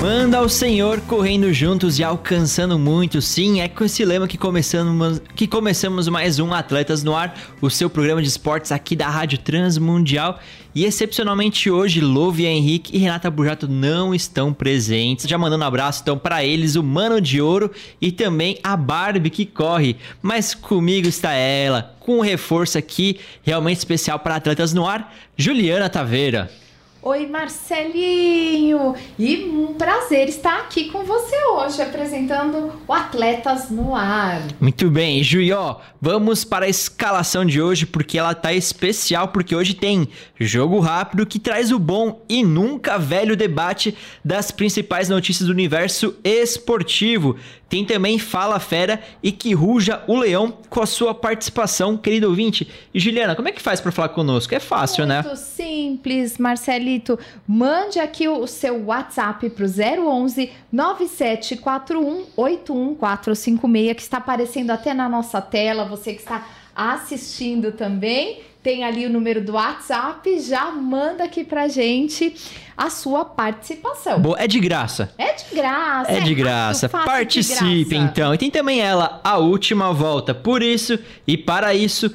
Manda ao Senhor correndo juntos e alcançando muito. Sim, é com esse lema que começamos, que começamos mais um Atletas no Ar, o seu programa de esportes aqui da Rádio Transmundial. E excepcionalmente hoje, Louve Henrique e Renata Burjato não estão presentes. Já mandando um abraço então para eles, o Mano de Ouro e também a Barbie que corre. Mas comigo está ela, com um reforço aqui realmente especial para Atletas no Ar, Juliana Taveira. Oi, Marcelinho! E um prazer estar aqui com você hoje, apresentando o Atletas no Ar. Muito bem, Juió, vamos para a escalação de hoje, porque ela tá especial, porque hoje tem jogo rápido que traz o bom e nunca velho debate das principais notícias do universo esportivo. Tem também Fala Fera e que ruja o leão com a sua participação, querido ouvinte. E Juliana, como é que faz para falar conosco? É fácil, Muito né? Muito simples, Marcelito. Mande aqui o seu WhatsApp pro 011 9741 81456 que está aparecendo até na nossa tela, você que está assistindo também tem ali o número do WhatsApp, já manda aqui pra gente a sua participação. Boa, é de graça. É de graça. É, é de graça. Fácil, Participe de graça. então. E tem também ela, a última volta. Por isso e para isso,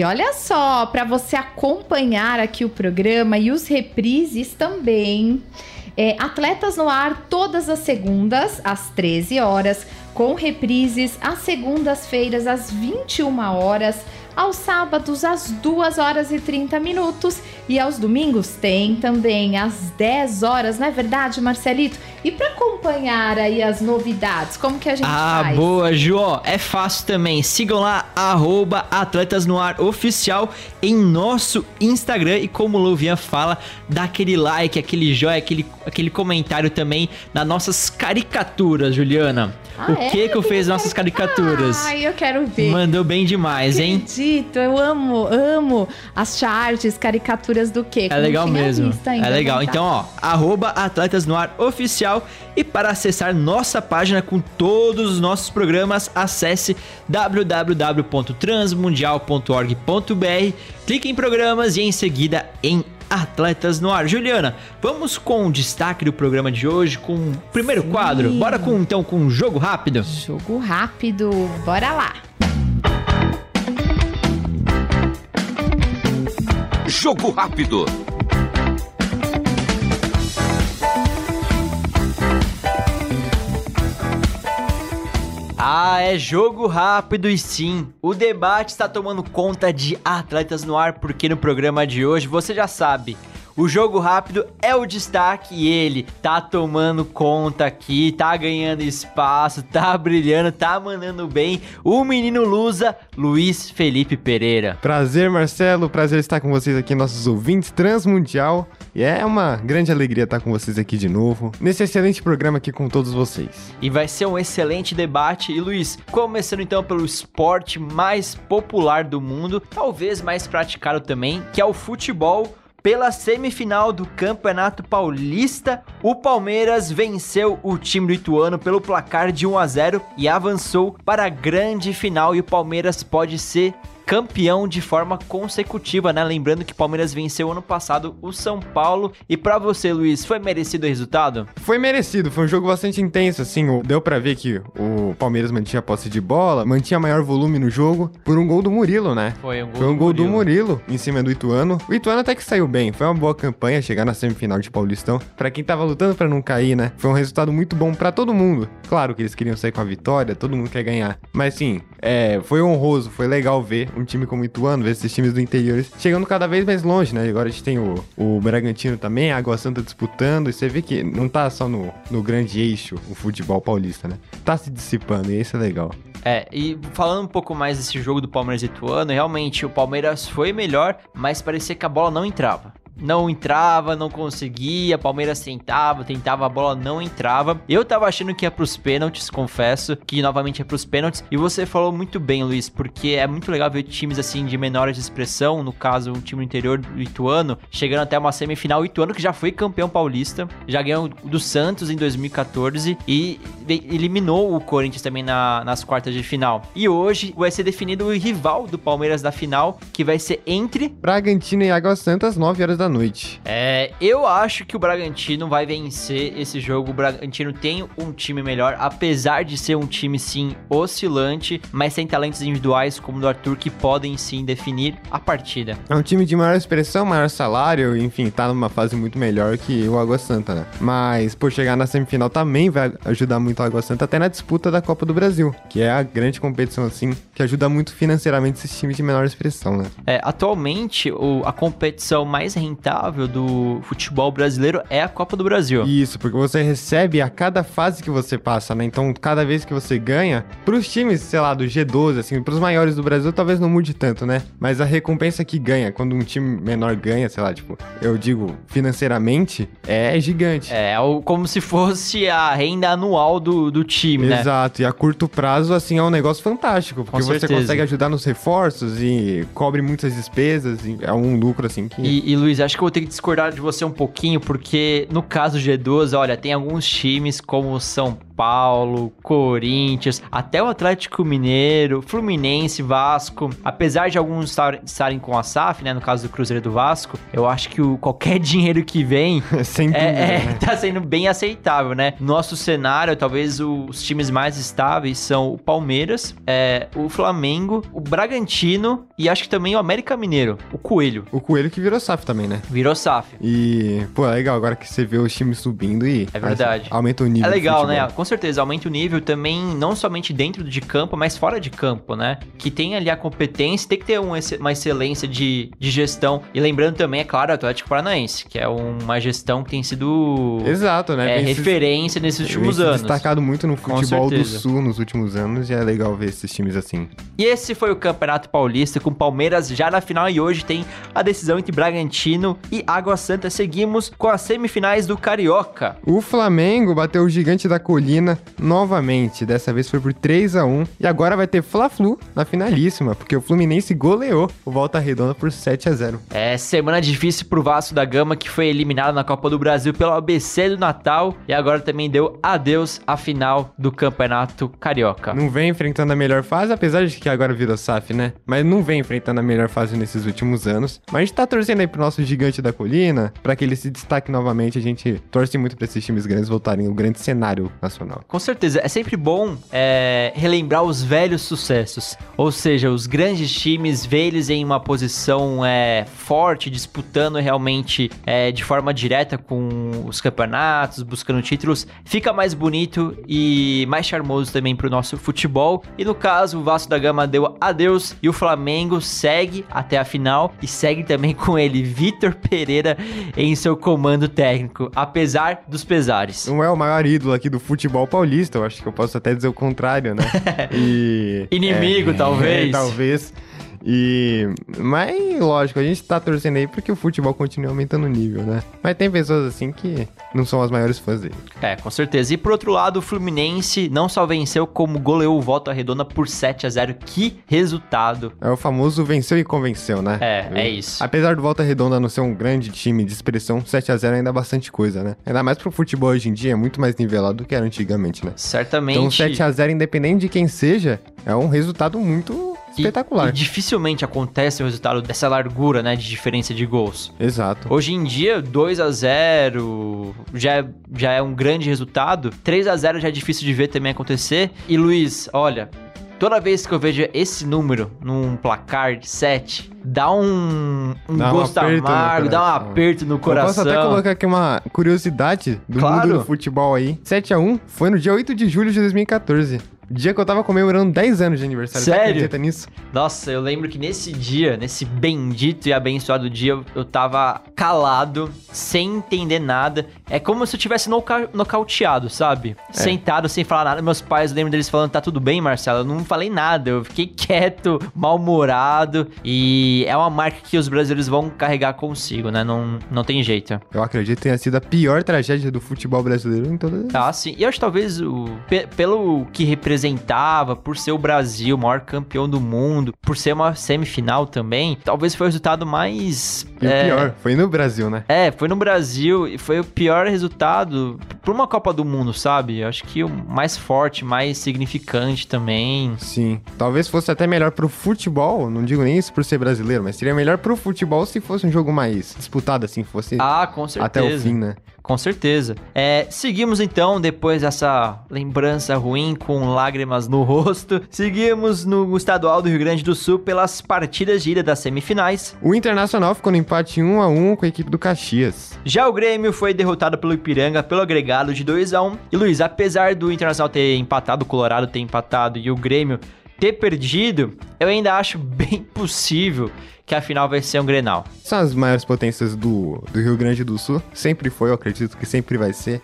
E olha só, para você acompanhar aqui o programa e os reprises também. É, Atletas no ar todas as segundas às 13 horas, com reprises às segundas-feiras às 21 horas aos sábados às 2 horas e 30 minutos e aos domingos tem também às 10 horas, não é verdade, Marcelito? E para acompanhar aí as novidades, como que a gente ah, faz? Ah, boa, Ju, é fácil também. Sigam lá arroba Atletas no Ar Oficial em nosso Instagram e como o Luvian fala, dá aquele like, aquele joia, aquele, aquele comentário também nas nossas caricaturas, Juliana. Ah, o que é? que eu fiz nossas caricaturas? Ai, eu quero ver. Mandou bem demais, hein? Acredito, eu amo, amo as charts, caricaturas do quê? É legal mesmo. Ainda, é legal. Então, ó, arroba Atletas no Ar Oficial e para acessar nossa página com todos os nossos programas, acesse www.transmundial.org.br, clique em programas e em seguida em Atletas no Ar. Juliana, vamos com o destaque do programa de hoje, com o primeiro Sim. quadro. Bora com então com um jogo rápido? Jogo rápido, bora lá. Jogo rápido. Ah, é jogo rápido e sim, o debate está tomando conta de Atletas no Ar, porque no programa de hoje você já sabe, o jogo rápido é o destaque e ele tá tomando conta aqui, tá ganhando espaço, tá brilhando, tá mandando bem. O menino Lusa, Luiz Felipe Pereira. Prazer, Marcelo, prazer estar com vocês aqui, nossos ouvintes Transmundial. E é uma grande alegria estar com vocês aqui de novo, nesse excelente programa aqui com todos vocês. E vai ser um excelente debate. E Luiz, começando então pelo esporte mais popular do mundo, talvez mais praticado também, que é o futebol. Pela semifinal do Campeonato Paulista, o Palmeiras venceu o time do Ituano pelo placar de 1 a 0 e avançou para a grande final e o Palmeiras pode ser campeão de forma consecutiva, né? Lembrando que o Palmeiras venceu ano passado o São Paulo. E para você, Luiz, foi merecido o resultado? Foi merecido, foi um jogo bastante intenso, assim, deu para ver que o Palmeiras mantinha a posse de bola, mantinha maior volume no jogo, por um gol do Murilo, né? Foi um gol, Foi um do, gol Murilo. do Murilo em cima do Ituano. O Ituano até que saiu bem, foi uma boa campanha chegar na semifinal de Paulistão. Pra quem tava lutando pra não cair, né? Foi um resultado muito bom pra todo mundo. Claro que eles queriam sair com a vitória, todo mundo quer ganhar. Mas sim, é, foi honroso, foi legal ver um time como o Ituano, esses times do interior chegando cada vez mais longe, né? Agora a gente tem o, o Bragantino também, a Água Santa disputando, e você vê que não tá só no, no grande eixo o futebol paulista, né? Tá se dissipando, e isso é legal. É, e falando um pouco mais desse jogo do Palmeiras e Ituano, realmente o Palmeiras foi melhor, mas parecia que a bola não entrava. Não entrava, não conseguia, Palmeiras tentava, tentava, a bola não entrava. Eu tava achando que ia pros pênaltis, confesso, que novamente é pros pênaltis. E você falou muito bem, Luiz, porque é muito legal ver times assim de menores de expressão, no caso, um time interior do Ituano, chegando até uma semifinal. O Ituano que já foi campeão paulista, já ganhou do Santos em 2014 e eliminou o Corinthians também na, nas quartas de final. E hoje vai ser definido o rival do Palmeiras da final, que vai ser entre Bragantino e Água Santa às 9 horas da noite. É, eu acho que o Bragantino vai vencer esse jogo. O Bragantino tem um time melhor, apesar de ser um time sim oscilante, mas tem talentos individuais como o do Arthur que podem sim definir a partida. É um time de maior expressão, maior salário, enfim, tá numa fase muito melhor que o Água Santa, né? Mas por chegar na semifinal também vai ajudar muito o Água Santa até na disputa da Copa do Brasil, que é a grande competição assim, que ajuda muito financeiramente esses times de menor expressão, né? É, atualmente, o, a competição mais rentável do futebol brasileiro é a Copa do Brasil. Isso, porque você recebe a cada fase que você passa, né? Então, cada vez que você ganha, pros times, sei lá, do G12, assim, pros maiores do Brasil, talvez não mude tanto, né? Mas a recompensa que ganha, quando um time menor ganha, sei lá, tipo, eu digo financeiramente, é gigante. É, como se fosse a renda anual do, do time, né? Exato, e a curto prazo, assim, é um negócio fantástico, porque Com você certeza. consegue ajudar nos reforços e cobre muitas despesas, é um lucro, assim, que... E, e, Luiz, acho que eu vou ter que discordar de você um pouquinho, porque no caso G12, olha, tem alguns times como São Paulo, Corinthians, até o Atlético Mineiro, Fluminense, Vasco. Apesar de alguns estar- estarem com a SAF, né, no caso do Cruzeiro do Vasco, eu acho que o, qualquer dinheiro que vem Sem dúvida, é, é, né? tá sendo bem aceitável, né? Nosso cenário, talvez os times mais estáveis são o Palmeiras, é, o Flamengo, o Bragantino e acho que também o América Mineiro, o Coelho. O Coelho que virou SAF também, né? Virou SAF. E, pô, é legal agora que você vê os times subindo e... É verdade. Aumenta o nível É legal, né? Com certeza, aumenta o nível também, não somente dentro de campo, mas fora de campo, né? Que tem ali a competência, tem que ter um uma excelência de, de gestão. E lembrando também, é claro, o Atlético Paranaense, que é uma gestão que tem sido Exato, né? é, Vem se- referência nesses últimos anos. destacado muito no futebol do. Sul nos últimos anos e é legal ver esses times assim. E esse foi o Campeonato Paulista com Palmeiras já na final e hoje tem a decisão entre Bragantino e Água Santa. Seguimos com as semifinais do Carioca. O Flamengo bateu o gigante da colina novamente. Dessa vez foi por 3 a 1 E agora vai ter Fla-Flu na finalíssima, porque o Fluminense goleou o Volta Redonda por 7 a 0 É semana difícil pro Vasco da Gama que foi eliminado na Copa do Brasil pelo ABC do Natal e agora também deu adeus à final do Campeonato Carioca. Não vem enfrentando a melhor fase, apesar de que agora virou SAF, né? Mas não vem enfrentando a melhor fase nesses últimos anos. Mas a gente tá torcendo aí pro nosso gigante da colina, pra que ele se destaque novamente. A gente torce muito pra esses times grandes voltarem ao grande cenário nacional. Com certeza, é sempre bom é, relembrar os velhos sucessos. Ou seja, os grandes times, ver eles em uma posição é, forte, disputando realmente é, de forma direta com os campeonatos, buscando títulos, fica mais bonito e mais charmoso também pro nosso futebol. E no caso, o Vasco da Gama deu adeus e o Flamengo segue até a final e segue também com ele, Vitor Pereira, em seu comando técnico, apesar dos pesares. Não é o maior ídolo aqui do futebol paulista, eu acho que eu posso até dizer o contrário, né? E. Inimigo, é, talvez. talvez. E. Mas, lógico, a gente tá torcendo aí porque o futebol continua aumentando o nível, né? Mas tem pessoas assim que não são as maiores fãs dele. É, com certeza. E por outro lado, o Fluminense não só venceu, como goleou o Volta Redonda por 7 a 0 Que resultado! É o famoso venceu e convenceu, né? É, é isso. Apesar do Volta Redonda não ser um grande time de expressão, 7x0 ainda é bastante coisa, né? Ainda mais pro futebol hoje em dia, é muito mais nivelado do que era antigamente, né? Certamente. Então 7x0, independente de quem seja, é um resultado muito E- espetacular. Dificilmente acontece o resultado dessa largura, né, de diferença de gols. Exato. Hoje em dia, 2 a 0 já é, já é um grande resultado. 3 a 0 já é difícil de ver também acontecer. E Luiz, olha, toda vez que eu vejo esse número num placar de 7, dá um, um Dá um gosto no amargo, dá um aperto no Eu coração. posso até colocar aqui uma curiosidade do Claro. mundo do futebol aí. 7x1 foi no dia 8 de julho de 2014. Dia que eu tava comemorando 10 anos de aniversário. Você Sério? acredita nisso? Nossa, eu lembro que nesse dia, nesse bendito e abençoado dia, eu- tava calado, sem entender nada. É como se eu tivesse noca nocauteado, sabe? É. Sentado, sem falar nada. Meus pais, eu lembro deles falando, tá tudo bem, Marcelo? Eu não falei nada, eu fiquei quieto, mal-humorado. E é uma marca que os brasileiros vão carregar consigo, né? Não, não tem jeito. Eu acredito que tenha sido a pior tragédia do futebol brasileiro em todas as... Ah, sim. E eu acho talvez o, pe- pelo que representava, por ser o Brasil, o maior campeão do mundo, por ser uma semifinal também, talvez foi o resultado mais. E é, o pior, foi no Brasil, né? É, foi no Brasil e foi o pior resultado pra uma Copa do Mundo, sabe? Eu acho que o mais forte, mais significante também. Sim. Talvez fosse até melhor pro futebol, não digo nem isso por ser brasileiro, mas seria melhor pro futebol se fosse um jogo mais disputado, assim, fosse Ah, com certeza. até o fim, né? Com certeza. É, seguimos então, depois dessa lembrança ruim com lágrimas no rosto, seguimos no estadual do Rio Grande do Sul pelas partidas de ida das semifinais. O Internacional ficou no empate 1 a 1 com a equipe do Caxias. Já o Grêmio foi derrotado pelo Ipiranga pelo agregado de 2 a 1 E Luiz, apesar do Internacional ter empatado, o Colorado ter empatado e o Grêmio ter perdido, eu ainda acho bem possível que a final vai ser um Grenal. São as maiores potências do, do Rio Grande do Sul. Sempre foi, eu acredito que sempre vai ser.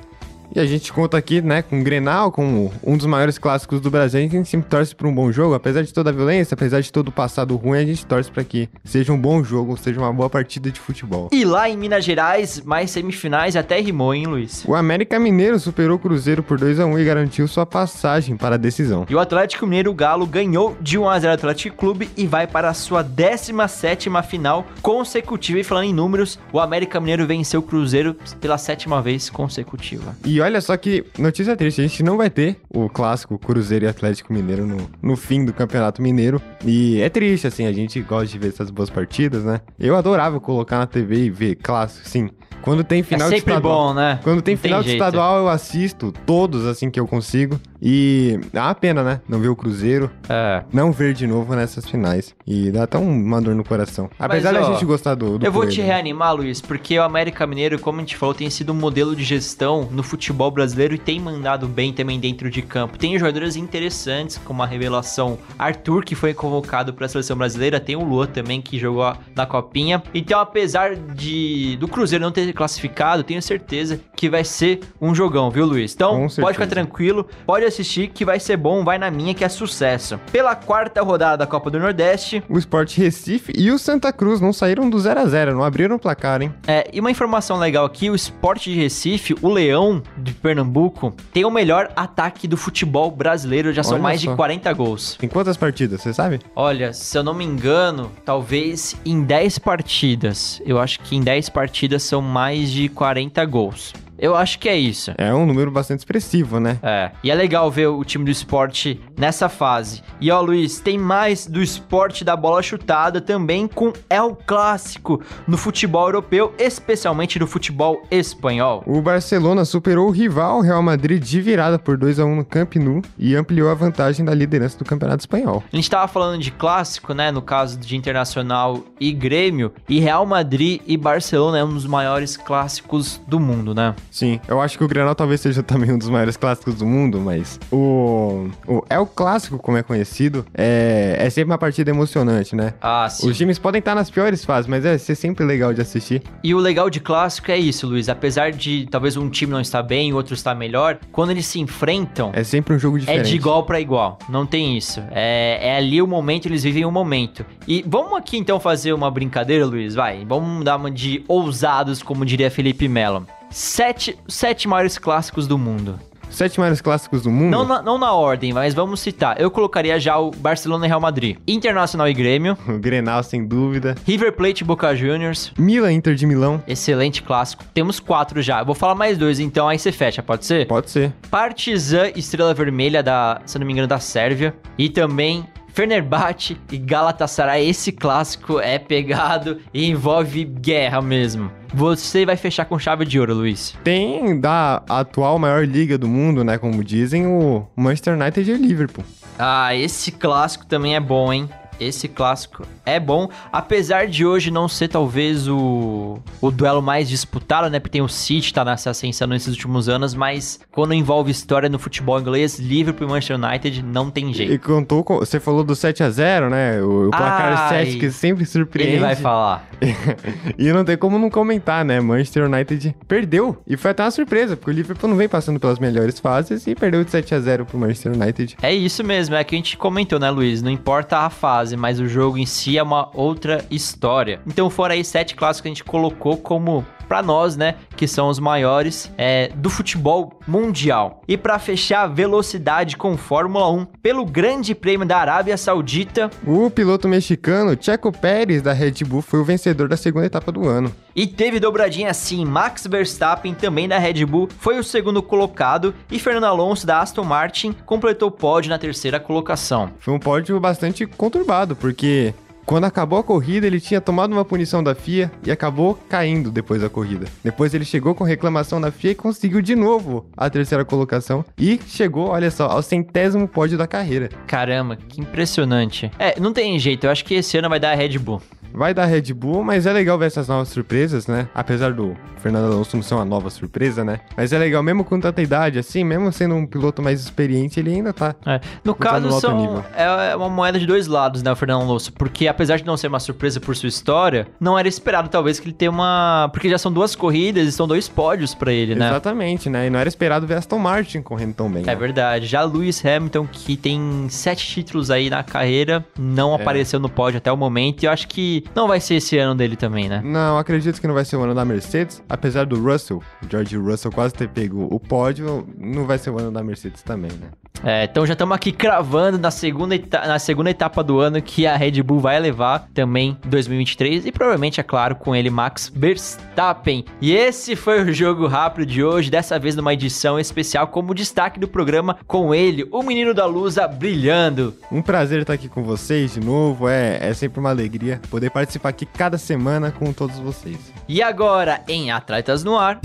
E a gente conta aqui, né, com o Grenal, com um dos maiores clássicos do Brasil. A gente sempre torce por um bom jogo, apesar de toda a violência, apesar de todo o passado ruim, a gente torce para que seja um bom jogo, seja uma boa partida de futebol. E lá em Minas Gerais, mais semifinais até rimou, hein, Luiz? O América Mineiro superou o Cruzeiro por 2 a 1 e garantiu sua passagem para a decisão. E o Atlético Mineiro Galo ganhou de 1 a 0 Atlético Clube e vai para a sua 17ª final consecutiva. E falando em números, o América Mineiro venceu o Cruzeiro pela sétima vez consecutiva. E olha só que notícia triste, a gente não vai ter o clássico Cruzeiro e Atlético Mineiro no, no fim do Campeonato Mineiro. E é triste, assim, a gente gosta de ver essas boas partidas, né? Eu adorava colocar na TV e ver clássico, sim. Quando tem final é de sempre estadual. bom, né? Quando tem Não final de jeito. estadual, eu assisto todos assim que eu consigo. E é uma pena, né? Não ver o Cruzeiro, É. não ver de novo nessas finais. E dá até uma dor no coração. Apesar da ó, gente gostar do, do Eu vou te Coelho. reanimar, Luiz, porque o América Mineiro, como a gente falou, tem sido um modelo de gestão no futebol brasileiro e tem mandado bem também dentro de campo. Tem jogadores interessantes, como a revelação Arthur, que foi convocado para a seleção brasileira, tem o Luan também, que jogou na Copinha. Então, apesar de do Cruzeiro não ter classificado, tenho certeza que vai ser um jogão, viu, Luiz? Então, pode ficar tranquilo, pode assistir que vai ser bom, vai na minha que é sucesso. Pela quarta rodada da Copa do Nordeste, O Sport Recife e o Santa Cruz não saíram do 0 a 0 não abriram o placar, hein? É, e uma informação legal aqui, o Sport de Recife, o Leão de Pernambuco, tem o melhor ataque do futebol brasileiro, já são Olha mais só. de 40 gols. Em quantas partidas, você sabe? Olha, se eu não me engano, talvez em 10 partidas, eu acho que em 10 partidas são mais de 40 gols. Eu acho que é isso. É um número bastante expressivo, né? É, e é legal ver o time do esporte nessa fase. E ó, Luiz, tem mais do esporte da bola chutada também com El Clássico no futebol europeu, especialmente no futebol espanhol. O Barcelona superou o rival Real Madrid de virada por 2 a 1 no Camp Nou e ampliou a vantagem da liderança do Campeonato Espanhol. A gente tava falando de clássico, né? No caso de Internacional e Grêmio. E Real Madrid e Barcelona é um dos maiores clássicos do mundo, né? Sim, eu acho que o Grenal talvez seja também um dos maiores clássicos do mundo, mas o, o é o clássico, como é conhecido, é, é sempre uma partida emocionante, né? Ah, sim. Os times podem estar nas piores fases, mas é sempre legal de assistir. E o legal de clássico é isso, Luiz. Apesar de talvez um time não estar bem, o outro estar melhor, quando eles se enfrentam, É sempre um jogo É diferente. de igual pra igual, não tem isso. É, é ali o momento, eles vivem o momento. E vamos aqui então fazer uma brincadeira, Luiz, vai. Vamos dar uma de ousados, como diria Felipe Melo. Sete, sete maiores clássicos do mundo. Sete maiores clássicos do mundo. Não na, não na ordem, mas vamos citar. Eu colocaria já o Barcelona e Real Madrid. Internacional e Grêmio. O Grenal, sem dúvida. River Plate e Boca Juniors. Milan, Inter de Milão. Excelente clássico. Temos quatro já. Eu vou falar mais dois, então aí você fecha, pode ser? Pode ser. Partizan Estrela Vermelha da, se eu não me engano, da Sérvia. E também Fenerbahçe e Galatasaray. Esse clássico é pegado e envolve guerra mesmo. Você vai fechar com chave de ouro, Luiz. Tem da atual maior liga do mundo, né? Como dizem, o Manchester United e Liverpool. Ah, esse clássico também é bom, hein? Esse clássico é bom, apesar de hoje não ser talvez o, o duelo mais disputado, né? Porque tem o City tá nessa ascensão nesses últimos anos, mas quando envolve história no futebol inglês, Liverpool e Manchester United não tem jeito. E contou com. Você falou do 7 a 0 né? O, o placar Ai, 7 que sempre surpreende. Ele vai falar. e não tem como não comentar, né? Manchester United perdeu. E foi até uma surpresa, porque o Liverpool não vem passando pelas melhores fases e perdeu de 7 a 0 pro Manchester United. É isso mesmo, é que a gente comentou, né, Luiz? Não importa a fase, mas o jogo em si é uma outra história. Então, fora aí sete clássicos que a gente colocou como para nós, né, que são os maiores é, do futebol mundial. E para fechar, velocidade com Fórmula 1 pelo Grande Prêmio da Arábia Saudita. O piloto mexicano Checo Pérez da Red Bull foi o vencedor da segunda etapa do ano. E teve dobradinha assim, Max Verstappen também da Red Bull foi o segundo colocado e Fernando Alonso da Aston Martin completou o pódio na terceira colocação. Foi um pódio bastante conturbado, porque quando acabou a corrida, ele tinha tomado uma punição da FIA e acabou caindo depois da corrida. Depois ele chegou com reclamação da FIA e conseguiu de novo a terceira colocação e chegou, olha só, ao centésimo pódio da carreira. Caramba, que impressionante. É, não tem jeito, eu acho que esse ano vai dar a Red Bull vai dar Red Bull, mas é legal ver essas novas surpresas, né? Apesar do Fernando Alonso não ser uma nova surpresa, né? Mas é legal, mesmo com tanta idade, assim, mesmo sendo um piloto mais experiente, ele ainda tá. É. No caso, no são, é uma moeda de dois lados, né, o Fernando Alonso? Porque apesar de não ser uma surpresa por sua história, não era esperado, talvez, que ele tenha uma. Porque já são duas corridas e são dois pódios para ele, né? Exatamente, né? E não era esperado ver Aston Martin correndo tão bem. É né? verdade. Já Lewis Hamilton, que tem sete títulos aí na carreira, não é. apareceu no pódio até o momento. E eu acho que não vai ser esse ano dele também, né? Não, acredito que não vai ser o ano da Mercedes. Apesar do Russell, George Russell quase ter pego o pódio, não vai ser o ano da Mercedes também, né? É, então já estamos aqui cravando na segunda, na segunda etapa do ano que a Red Bull vai levar também 2023 e provavelmente, é claro, com ele Max Verstappen. E esse foi o jogo rápido de hoje, dessa vez numa edição especial como destaque do programa com ele, o menino da Lusa brilhando. Um prazer estar aqui com vocês de novo, é, é sempre uma alegria poder participar aqui cada semana com todos vocês. E agora, em Atletas no Ar.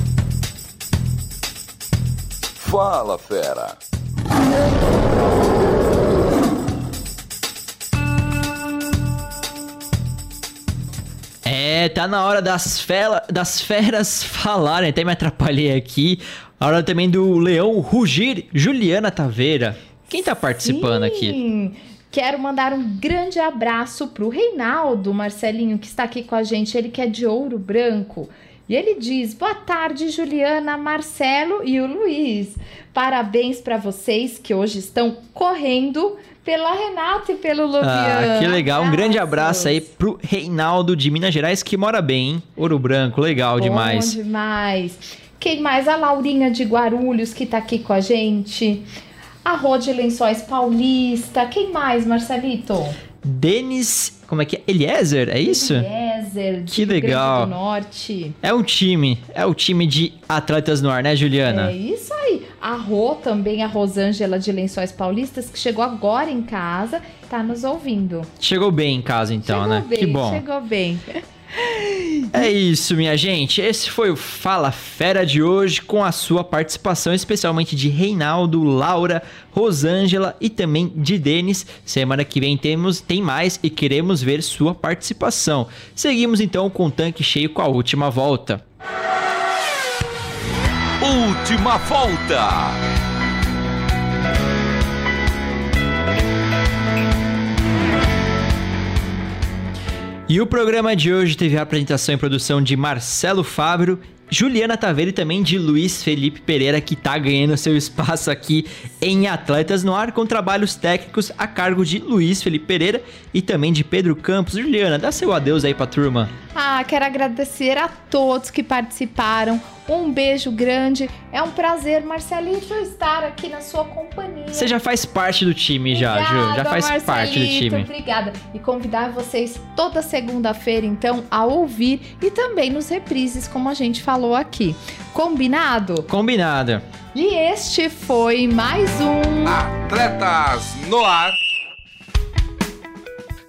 Fala, fera! É, tá na hora das, fela, das feras falarem, até me atrapalhei aqui. A hora também do leão rugir, Juliana Taveira. Quem tá participando Sim. aqui? Quero mandar um grande abraço pro Reinaldo Marcelinho, que está aqui com a gente. Ele que é de ouro branco. E ele diz: Boa tarde, Juliana, Marcelo e o Luiz. Parabéns para vocês que hoje estão correndo pela Renata e pelo Luvian. Ah, que legal. Um grande abraço aí pro Reinaldo de Minas Gerais, que mora bem, hein? Ouro Branco, legal Bom demais. demais. Quem mais? A Laurinha de Guarulhos, que tá aqui com a gente. A Rô de Lençóis Paulista. Quem mais, Marcelito? Denis, como é que é? Eliezer, é isso? Eliezer, que legal. do Norte. É um time, é o time de atletas no ar, né, Juliana? É isso aí. A Rô também, a Rosângela de Lençóis Paulistas, que chegou agora em casa, tá nos ouvindo. Chegou bem em casa então, chegou né? Bem, que bom. Chegou bem. É isso, minha gente. Esse foi o Fala Fera de hoje, com a sua participação, especialmente de Reinaldo, Laura, Rosângela e também de Denis. Semana que vem temos, tem mais e queremos ver sua participação. Seguimos então com o tanque cheio com a última volta. Última volta! E o programa de hoje teve a apresentação e produção de Marcelo Fábio, Juliana Taveira e também de Luiz Felipe Pereira, que tá ganhando seu espaço aqui em Atletas no Ar, com trabalhos técnicos a cargo de Luiz Felipe Pereira e também de Pedro Campos. Juliana, dá seu adeus aí pra turma. Ah, quero agradecer a todos que participaram. Um beijo grande. É um prazer, Marcelito, estar aqui na sua companhia. Você já faz parte do time, obrigada, já, Ju. Já faz Marcelito, parte do time. Obrigada. E convidar vocês toda segunda-feira, então, a ouvir e também nos reprises, como a gente falou aqui. Combinado? Combinado. E este foi mais um Atletas no ar.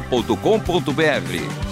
transmundial.com.br.